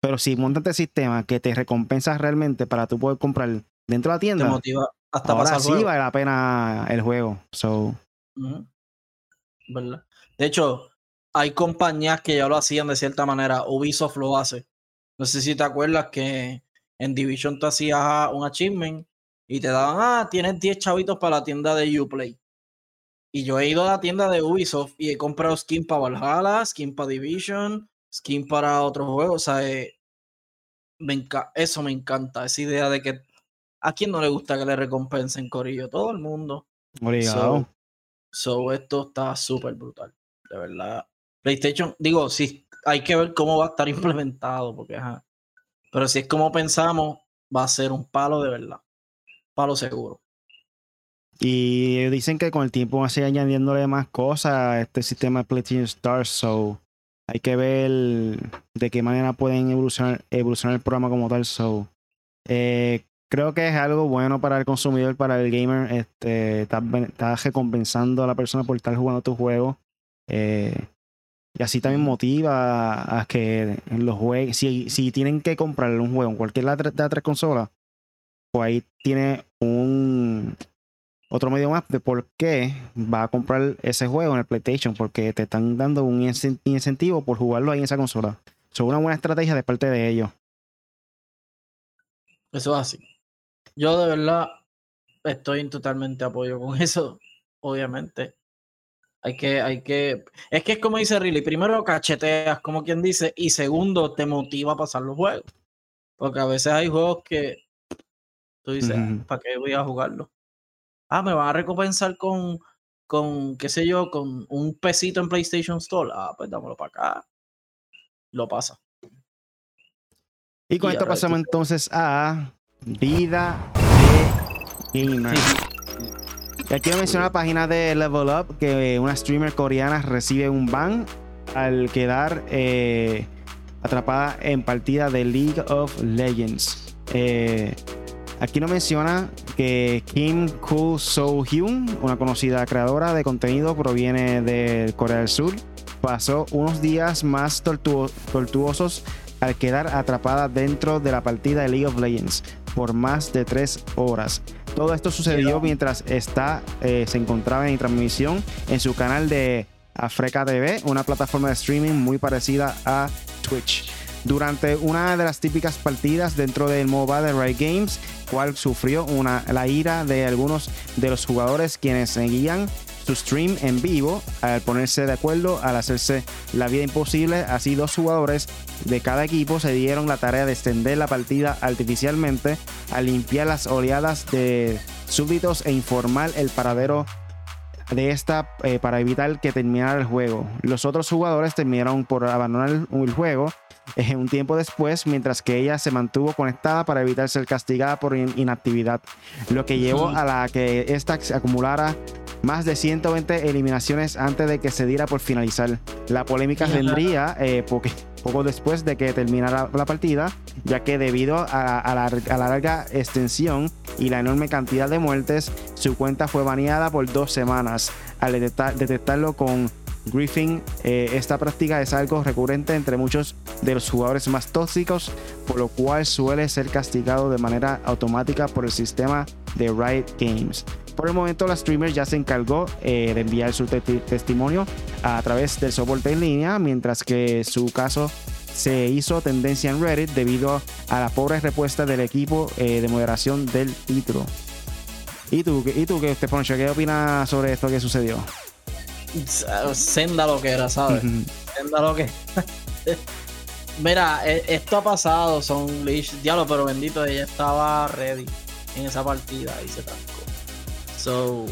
Pero si montas este sistema que te recompensa realmente para tú poder comprar dentro de la Te tienda, motiva hasta ahora pasar sí juego. vale la pena el juego. So. De hecho, hay compañías que ya lo hacían de cierta manera. Ubisoft lo hace. No sé si te acuerdas que en Division tú hacías un achievement y te daban, ah, tienes 10 chavitos para la tienda de Uplay. Y yo he ido a la tienda de Ubisoft y he comprado skin para Valhalla, skin para Division, skin para otros juegos. O sea, eh, me eso me encanta. Esa idea de que a quién no le gusta que le recompensen, Corillo. Todo el mundo. obligado. So, esto está súper brutal. De verdad. PlayStation, digo, sí, hay que ver cómo va a estar implementado, porque ajá. Pero si es como pensamos, va a ser un palo de verdad. Palo seguro. Y dicen que con el tiempo van a seguir añadiéndole más cosas a este sistema de PlayStation Stars. So, hay que ver de qué manera pueden evolucionar, evolucionar el programa como tal. So, eh, creo que es algo bueno para el consumidor, para el gamer. Este, estás, estás recompensando a la persona por estar jugando tu juego. Eh, y así también motiva a, que los juegos, si, si tienen que comprar un juego en cualquier de las tres- consolas, pues ahí tiene un otro medio más de por qué va a comprar ese juego en el PlayStation, porque te están dando un incen- incentivo por jugarlo ahí en esa consola. Es una buena estrategia de parte de ellos. Eso es así. Yo de verdad estoy en totalmente apoyo con *laughs* eso. Obviamente. Hay que, hay que. Es que es como dice Riley, primero cacheteas, como quien dice, y segundo, te motiva a pasar los juegos. Porque a veces hay juegos que tú dices, Ujú. ¿para qué voy a jugarlo? Ah, me van a recompensar con, con, qué sé yo, con un pesito en PlayStation Store. Ah, pues dámelo para acá. Lo pasa. Y con Y esto pasamos entonces a vida de gamer. Y aquí mencionar la página de Level Up que una streamer coreana recibe un ban al quedar eh, atrapada en partida de League of Legends. Eh, aquí nos menciona que Kim Koo So Hyun, una conocida creadora de contenido, proviene de Corea del Sur, pasó unos días más tortuo- tortuosos al quedar atrapada dentro de la partida de League of Legends por más de tres horas. Todo esto sucedió mientras esta eh, se encontraba en transmisión en su canal de Africa TV, una plataforma de streaming muy parecida a Twitch. Durante una de las típicas partidas dentro del MOBA de Riot Games, cual sufrió una, la ira de algunos de los jugadores quienes seguían su stream en vivo al ponerse de acuerdo al hacerse la vida imposible. Así dos jugadores de cada equipo se dieron la tarea de extender la partida artificialmente al limpiar las oleadas de súbditos e informar el paradero de esta eh, para evitar que terminara el juego. Los otros jugadores terminaron por abandonar el juego eh, un tiempo después, mientras que ella se mantuvo conectada para evitar ser castigada por in- inactividad, lo que llevó a la que esta acumulara más de 120 eliminaciones antes de que se diera por finalizar. La polémica vendría eh, porque- poco después de que terminara la partida, ya que debido a, a la, a la larga extensión y la enorme cantidad de muertes, su cuenta fue baneada por dos semanas. Al detectar- detectarlo con Griffin, eh, esta práctica es algo recurrente entre muchos de los jugadores más tóxicos, por lo cual suele ser castigado de manera automática por el sistema de Riot Games. Por el momento, la streamer ya se encargó eh, de enviar su te- testimonio a través del soporte en línea, mientras que su caso se hizo tendencia en Reddit debido a la pobre respuesta del equipo eh, de moderación del título. ¿Y tú, qué opinas sobre esto que sucedió? Senda lo que era, ¿sabes? Senda lo que Mira, e- esto ha pasado, son Lich, diablo, pero bendito, ella estaba ready en esa partida y se trancó. So,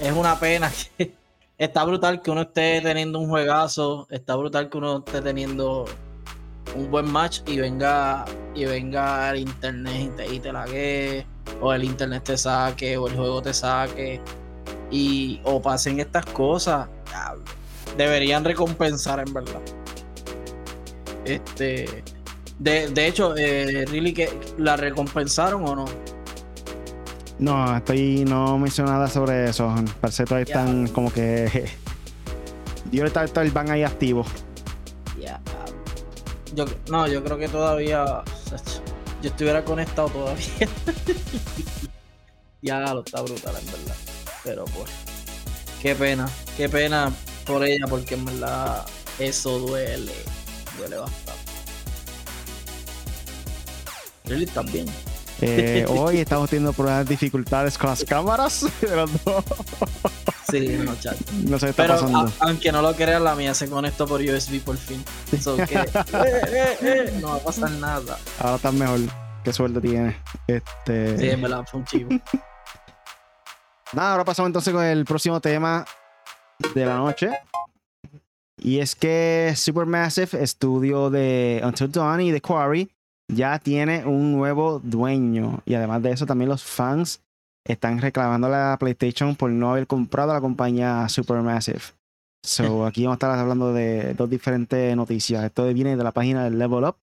es una pena que *laughs* está brutal que uno esté teniendo un juegazo, está brutal que uno esté teniendo un buen match y venga y venga el internet y te, y te lague, o el internet te saque, o el juego te saque, y o pasen estas cosas, deberían recompensar en verdad. Este, de, de hecho, eh, really que la recompensaron o no? No, estoy no menciono nada sobre eso. Parece que todavía están como que. Yo está, está el van ahí activo. Ya. Yo, no, yo creo que todavía. Yo estuviera conectado todavía. *laughs* ya lo está brutal, en verdad. Pero pues. Qué pena. Qué pena por ella, porque en verdad eso duele. Duele bastante. Really, ¿estás bien? Eh, *laughs* hoy estamos teniendo problemas dificultades con las cámaras *laughs* de los dos. Sí, no, chat. No sé qué está Pero pasando. a- aunque no lo creas, la mía se conectó por USB por fin. So que, *laughs* eh, eh, no va a pasar nada. Ahora estás mejor. Qué suerte tienes. Este. Sí, en verdad, fue un chivo. Nada, ahora pasamos entonces con el próximo tema de la noche. Y es que Supermassive, estudio de Until Dawn y The Quarry, ya tiene un nuevo dueño. Y además de eso, también los fans están reclamando a la PlayStation por no haber comprado a la compañía Supermassive. So, *laughs* aquí vamos a estar hablando de dos diferentes noticias. Esto viene de la página de Level Up.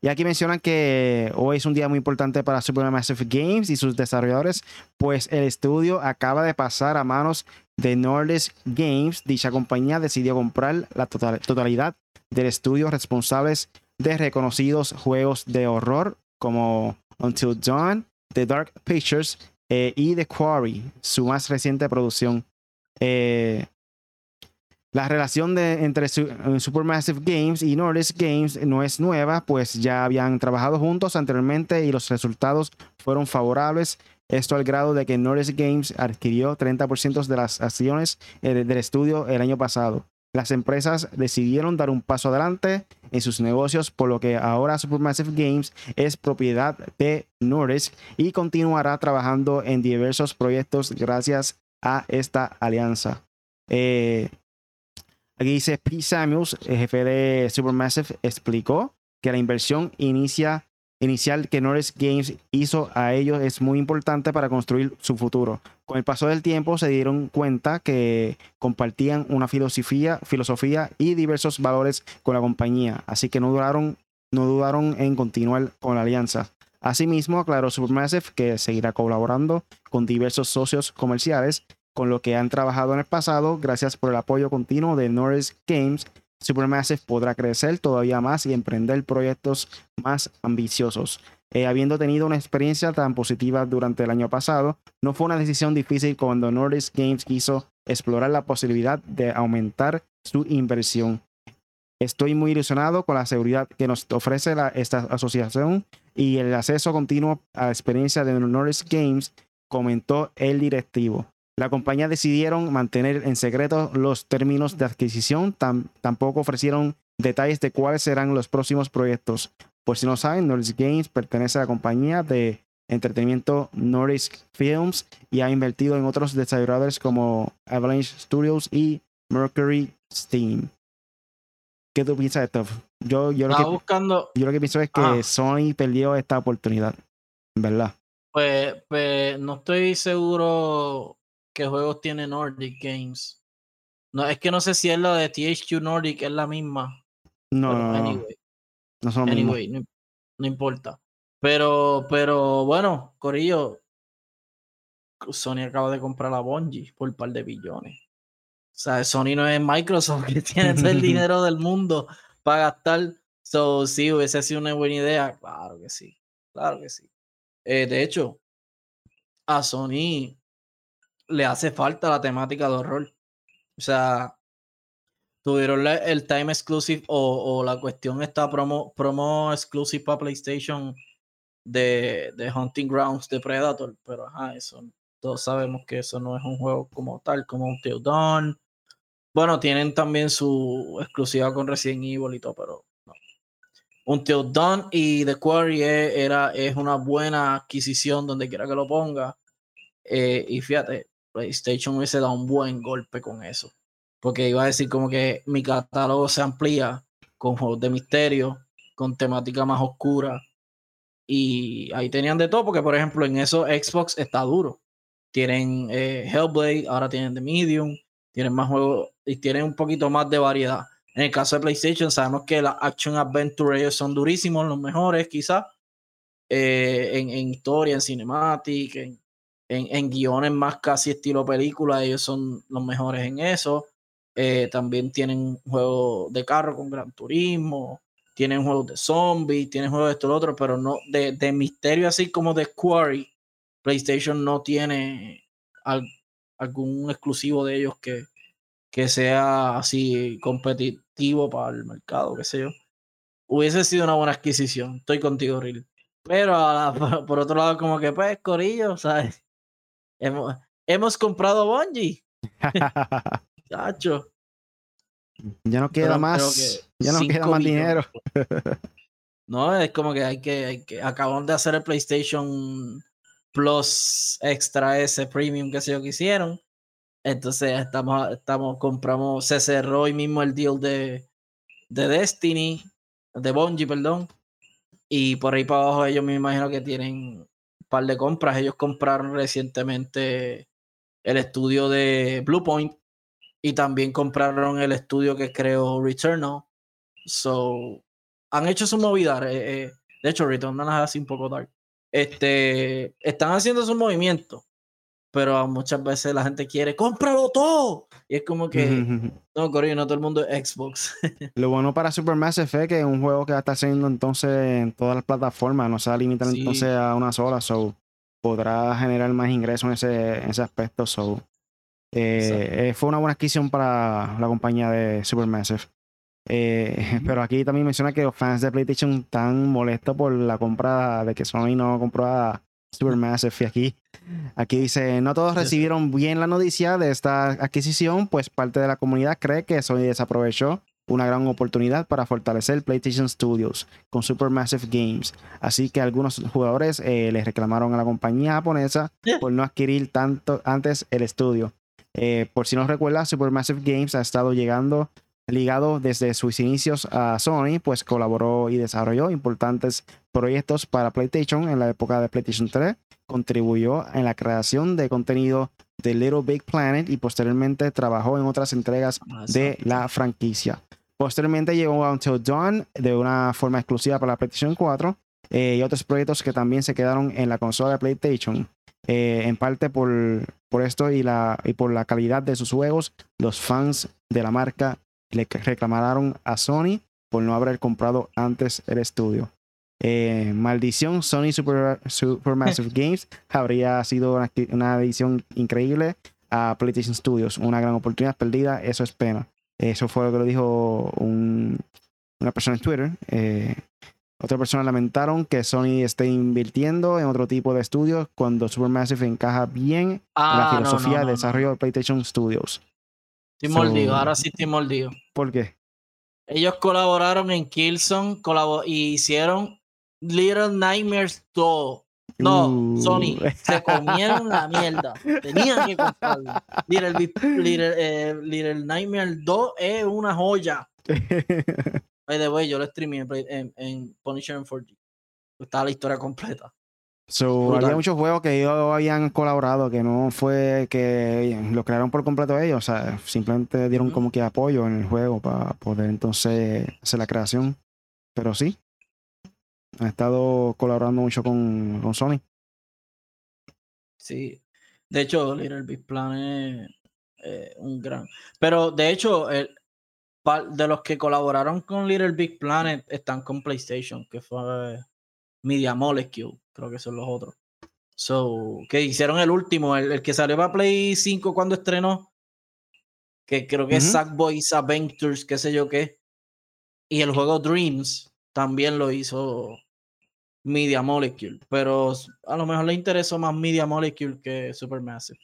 Y aquí mencionan que hoy es un día muy importante para Supermassive Games y sus desarrolladores, pues el estudio acaba de pasar a manos de Nordisk Games. Dicha compañía decidió comprar la total- totalidad del estudio responsables de reconocidos juegos de horror como Until Dawn, The Dark Pictures eh, y The Quarry, su más reciente producción. Eh, la relación de, entre eh, Supermassive Games y Nordisk Games no es nueva, pues ya habían trabajado juntos anteriormente y los resultados fueron favorables. Esto al grado de que Nordisk Games adquirió 30% de las acciones eh, del estudio el año pasado. Las empresas decidieron dar un paso adelante en sus negocios, por lo que ahora Supermassive Games es propiedad de Nordisk y continuará trabajando en diversos proyectos gracias a esta alianza. Eh, Aquí dice Pete Samuels, el jefe de Supermassive, explicó que la inversión inicia, inicial que Norris Games hizo a ellos es muy importante para construir su futuro. Con el paso del tiempo se dieron cuenta que compartían una filosofía, y diversos valores con la compañía, así que no no dudaron en continuar con la alianza. Asimismo, aclaró Supermassive que seguirá colaborando con diversos socios comerciales con lo que han trabajado en el pasado, gracias por el apoyo continuo de Norris Games, Supermassive podrá crecer todavía más y emprender proyectos más ambiciosos. Eh, habiendo tenido una experiencia tan positiva durante el año pasado, no fue una decisión difícil cuando Norris Games quiso explorar la posibilidad de aumentar su inversión. Estoy muy ilusionado con la seguridad que nos ofrece esta asociación y el acceso continuo a la experiencia de Norris Games, comentó el directivo. La compañía decidieron mantener en secreto los términos de adquisición, tam- tampoco ofrecieron detalles de cuáles serán los próximos proyectos. Por si no saben, Nordisk Games pertenece a la compañía de entretenimiento Nordisk Films y ha invertido en otros desarrolladores como Avalanche Studios y Mercury Steam. ¿Qué tú piensas de esto? Yo, yo, lo, que, buscando, yo lo que pienso es que Ah. Sony perdió esta oportunidad, ¿verdad? pues, pues no estoy seguro qué juegos tiene Nordic Games. No, es que no sé si es la de THQ Nordic, es la misma. No, pero no, no, anyway, no son anyway, no, no importa. Pero, pero bueno, Corillo, Sony acaba de comprar a Bungie por un par de billones. O sea, Sony no es Microsoft *laughs* que tiene todo el *laughs* dinero del mundo para gastar. So, sí, hubiese sido una buena idea. Claro que sí. Claro que sí. Eh, de hecho, a Sony le hace falta la temática de horror. O sea, tuvieron el time exclusive o, o la cuestión está promo, promo exclusive para PlayStation de, de Hunting Grounds de Predator, pero ajá, eso todos sabemos que eso no es un juego como tal, como Until Dawn. Bueno, tienen también su exclusiva con Resident Evil y todo, pero no. Until Dawn y The Quarry es, era, es una buena adquisición donde quiera que lo ponga. Eh, y fíjate, PlayStation hubiese dado un buen golpe con eso. Porque iba a decir como que mi catálogo se amplía con juegos de misterio, con temática más oscura. Y ahí tenían de todo, porque por ejemplo en eso Xbox está duro. Tienen eh, Hellblade, ahora tienen The Medium, tienen más juegos y tienen un poquito más de variedad. En el caso de PlayStation, sabemos que las Action Adventure son durísimos, los mejores quizás. Eh, en, en, historia, en cinematic, en, en, guiones más casi estilo película, ellos son los mejores en eso. Eh, también tienen juegos de carro con Gran Turismo, tienen juegos de zombies, tienen juegos de esto y lo otro, pero no de, de, misterio así como de Quarry. PlayStation no tiene algún exclusivo de ellos que, que sea así competitivo para el mercado, qué sé yo. Hubiese sido una buena adquisición. Estoy contigo, Real. Pero *laughs* por otro lado, como que pues, Corillo, ¿sabes? Hemos, hemos comprado Bungie. *laughs* Chacho. Ya no queda más. Ya no queda más dinero. no, es como que hay que, hay que. Acabamos de hacer el PlayStation Plus Extra S Premium, que sé yo que hicieron. Entonces estamos, estamos, compramos, se cerró hoy mismo el deal de, de Destiny, de Bungie, perdón. Y por ahí para abajo ellos me imagino que tienen par de compras. Ellos compraron recientemente el estudio de Bluepoint y también compraron el estudio que creó Returnal. So, han hecho su movida. Eh, eh, de hecho, Returnal es así un poco dark. Este, están haciendo su movimiento pero muchas veces la gente quiere, cómpralo todo. Y es como que, no, Corillo, no todo el mundo es Xbox. *laughs* Lo bueno para Supermassive es que es un juego que va a estar saliendo entonces en todas las plataformas, no se va a limitar entonces a una sola, so podrá generar más ingresos en ese, ese aspecto. So, eh, eh, fue una buena adquisición para la compañía de Supermassive. Eh, *laughs* pero aquí también menciona que los fans de PlayStation están molestos por la compra de que Sony no compró a Supermassive. Y aquí Aquí dice, no todos recibieron bien la noticia de esta adquisición, pues parte de la comunidad cree que Sony desaprovechó una gran oportunidad para fortalecer PlayStation Studios con Supermassive Games. Así que algunos jugadores eh, les reclamaron a la compañía japonesa por no adquirir tanto antes el estudio. Eh, por si no recuerda, Supermassive Games ha estado llegando ligado desde sus inicios a Sony, pues colaboró y desarrolló importantes proyectos para PlayStation en la época de PlayStation 3 contribuyó en la creación de contenido de Little Big Planet y posteriormente trabajó en otras entregas ah, de la franquicia. Posteriormente llegó a Until Dawn de una forma exclusiva para la PlayStation 4 eh, y otros proyectos que también se quedaron en la consola de PlayStation. Eh, en parte por, por esto y, la, y por la calidad de sus juegos, los fans de la marca le reclamaron a Sony por no haber comprado antes el estudio. Eh, maldición, Sony Super, Supermassive *laughs* Games habría sido una, edición increíble a PlayStation Studios. Una gran oportunidad perdida, eso es pena. Eso fue lo que lo dijo una persona en Twitter. Eh, otras personas lamentaron que Sony esté invirtiendo en otro tipo de estudios cuando Supermassive encaja bien en la ah, filosofía de desarrollo de PlayStation Studios. Estoy mordido, ahora sí estoy mordido. ¿Por qué? Ellos colaboraron en Killzone y hicieron Little Nightmares 2. No, uh. Sony, se comieron la mierda. Tenían que comprarlo. Little, Little, eh, Little Nightmares 2 es una joya. *laughs* By the way, yo lo streamé en, en, Punisher en 4G. Estaba la historia completa. So, había muchos juegos que ellos habían colaborado, que no fue que lo crearon por completo ellos, o sea, simplemente dieron como que apoyo en el juego para poder entonces hacer la creación. Pero sí, ha estado colaborando mucho con, con Sony. Sí. De hecho, Little Big Planet es un gran. Pero de hecho, el, de los que colaboraron con Little Big Planet están con PlayStation, que fue Media Molecule, creo que son los otros. So, que hicieron el último, el, que salió para Play 5 cuando estrenó, que creo que es Sackboys Adventures, qué sé yo qué. Y el juego Dreams también lo hizo Media Molecule, pero a lo mejor le interesó más Media Molecule que Supermassive.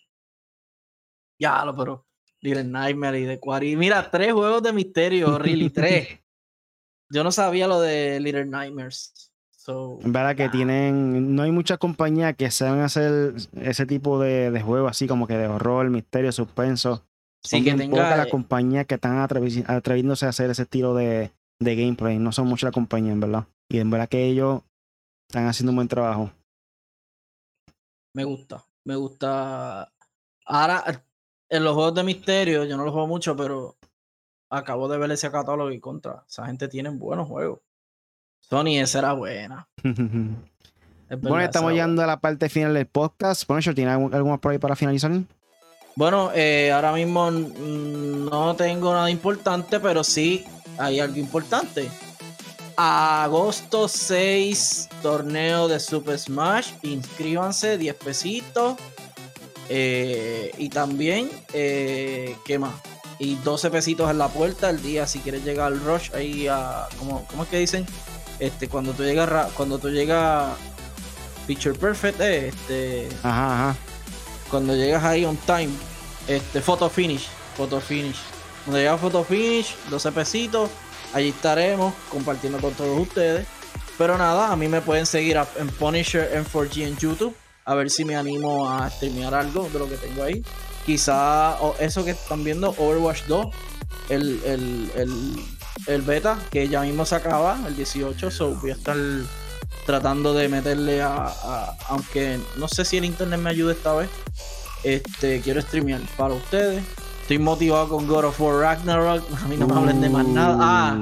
Ya, lo, pero Little Nightmare y The Quarry. Mira, tres juegos de misterio, really, tres. *laughs* Yo no sabía lo de Little Nightmares. En verdad que tienen, no hay muchas compañías que saben hacer ese tipo de, de juegos así como que de horror, misterio, suspenso. Sí, que tenga... las compañías que están atreviéndose a hacer ese estilo de, de gameplay. No son muchas las compañías, en verdad. Y en verdad que ellos están haciendo un buen trabajo. Me gusta, me gusta. Ahora, en los juegos de misterio, yo no los juego mucho, pero acabo de ver ese catálogo y contra. Esa gente tiene buenos juegos. Sony, esa era buena. bueno, estamos llegando a la parte final del podcast. Bueno, ¿tiene algo, algo más por ahí para finalizar? Bueno, eh, ahora mismo no tengo nada importante, pero sí hay algo importante. Agosto 6, torneo de Super Smash. Inscríbanse, 10 pesitos. Eh, y también, eh, ¿qué más? Y 12 pesitos en la puerta el día si quieres llegar al rush ahí a. ¿Cómo, cómo es que dicen? Este, cuando tú llegas, cuando tú llegas Picture Perfect, eh, este, ajá, cuando llegas ahí on time, este, photo finish, photo finish. Cuando llega photo finish, 12 pesitos, allí estaremos compartiendo con todos ustedes. Pero nada, a mí me pueden seguir en Punisher M4G en YouTube. A ver si me animo a streamear algo de lo que tengo ahí. Quizá eso que están viendo, Overwatch 2, el, el, el el beta, que ya mismo se acaba, el 18, so voy a estar tratando de meterle a, aunque no sé si el internet me ayude esta vez. Este, quiero streamear para ustedes. Estoy motivado con God of War Ragnarok. *laughs* A mí no me hablen de más nada. Ah,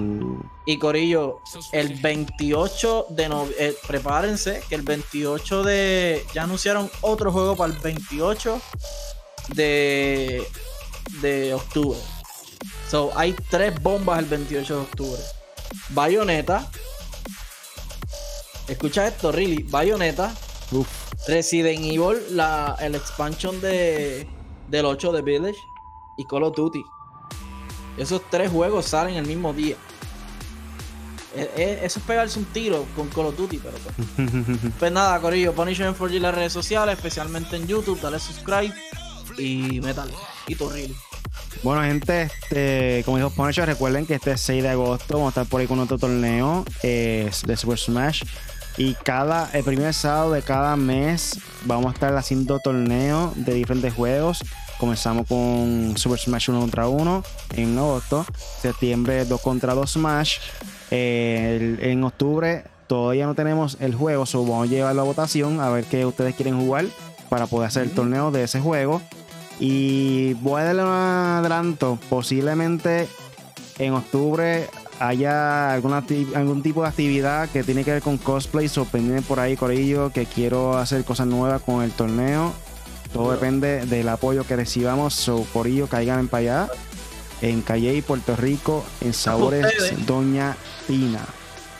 y Corillo, el 28 de noviembre, eh, prepárense que el 28 de. Ya anunciaron otro juego para el 28 de, de octubre. So, hay tres bombas el 28 de octubre. Bayonetta. Escucha esto, really. Bayonetta. Resident Evil, la, el expansion de, del 8 de Village. Y Call of Duty. Esos tres juegos salen el mismo día. E, e, eso es pegarse un tiro con Call of Duty, pero pues. *laughs* pues nada, Corillo, Punisher en 4G las redes sociales, especialmente en YouTube, dale subscribe y metal. Y really. Bueno, gente, este, como dijo Punisher, recuerden que este 6 de agosto vamos a estar por ahí con otro torneo eh, de Super Smash. Y cada, el primer sábado de cada mes vamos a estar haciendo torneos de diferentes juegos. Comenzamos con Super Smash 1 contra 1 en agosto. Septiembre 2 contra 2 Smash. Eh, en octubre todavía no tenemos el juego, so vamos a llevarlo a votación a ver qué ustedes quieren jugar para poder hacer el torneo de ese juego. Y voy a darle un adelanto. Posiblemente en octubre haya alguna, algún tipo de actividad que tiene que ver con cosplay. Sorprendenme por ahí, Corillo, que quiero hacer cosas nuevas con el torneo. Todo depende del apoyo que recibamos. So, Corillo, caigan para allá. En Calle, Puerto Rico, en Sabores Doña Tina.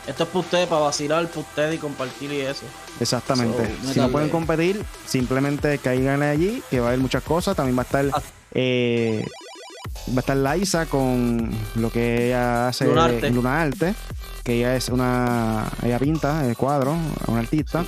Esto es para ustedes, para vacilar para ustedes y compartir y eso. Exactamente. si no pueden competir, simplemente caigan allí, que va a haber muchas cosas. También va a estar ah. eh, va a estar Laisa con lo que ella hace en Luna Arte, que ella es una ella pinta el cuadro, una artista.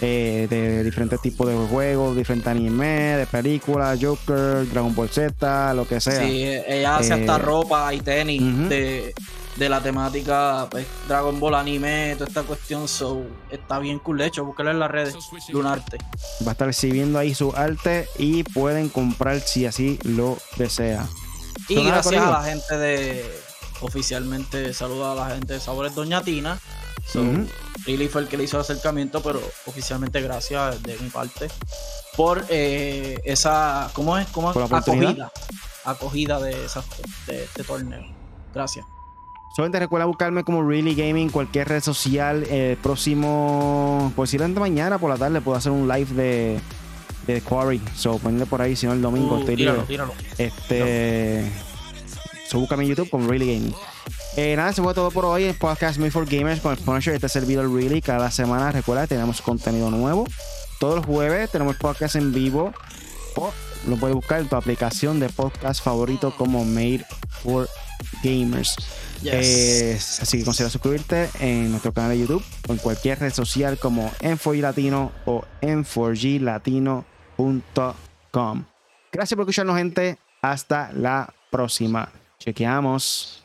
Eh, de diferentes tipos de juegos, diferentes anime, de películas, Joker, Dragon Ball Z, lo que sea. Sí, ella hace hasta eh, ropa y tenis de, de la temática pues, Dragon Ball anime, toda esta cuestión. So, está bien cool. De hecho, búsquelo en las redes. Lunarte. Va a estar recibiendo ahí su arte y pueden comprar si así lo desea. Y gracias a la gente de. Oficialmente saluda a la gente de Sabores Doña Tina. So, fue el que le hizo el acercamiento, pero oficialmente gracias de mi parte por eh, esa. ¿Cómo es? ¿Cómo Acogida. Acogida de, esa, de este torneo. Gracias. Solamente recuerda buscarme como Really Gaming, cualquier red social. El próximo, posiblemente mañana por la tarde, puedo hacer un live de, de Quarry. So, ponle por ahí, si no el domingo uh, estoy tíralo, tíralo. Este. So, búscame en YouTube como Really Gaming. Eh, nada, eso fue todo por hoy. El podcast Made for Gamers con el sponsor este servidor Really. Cada semana, recuerda, tenemos contenido nuevo. Todos los jueves tenemos podcast en vivo. O lo puedes buscar en tu aplicación de podcast favorito como Made for Gamers así que considera suscribirte en nuestro canal de YouTube o en cualquier red social como M4G Latino o m4glatino.com. Gracias por escucharnos, gente. Hasta la próxima. Chequeamos.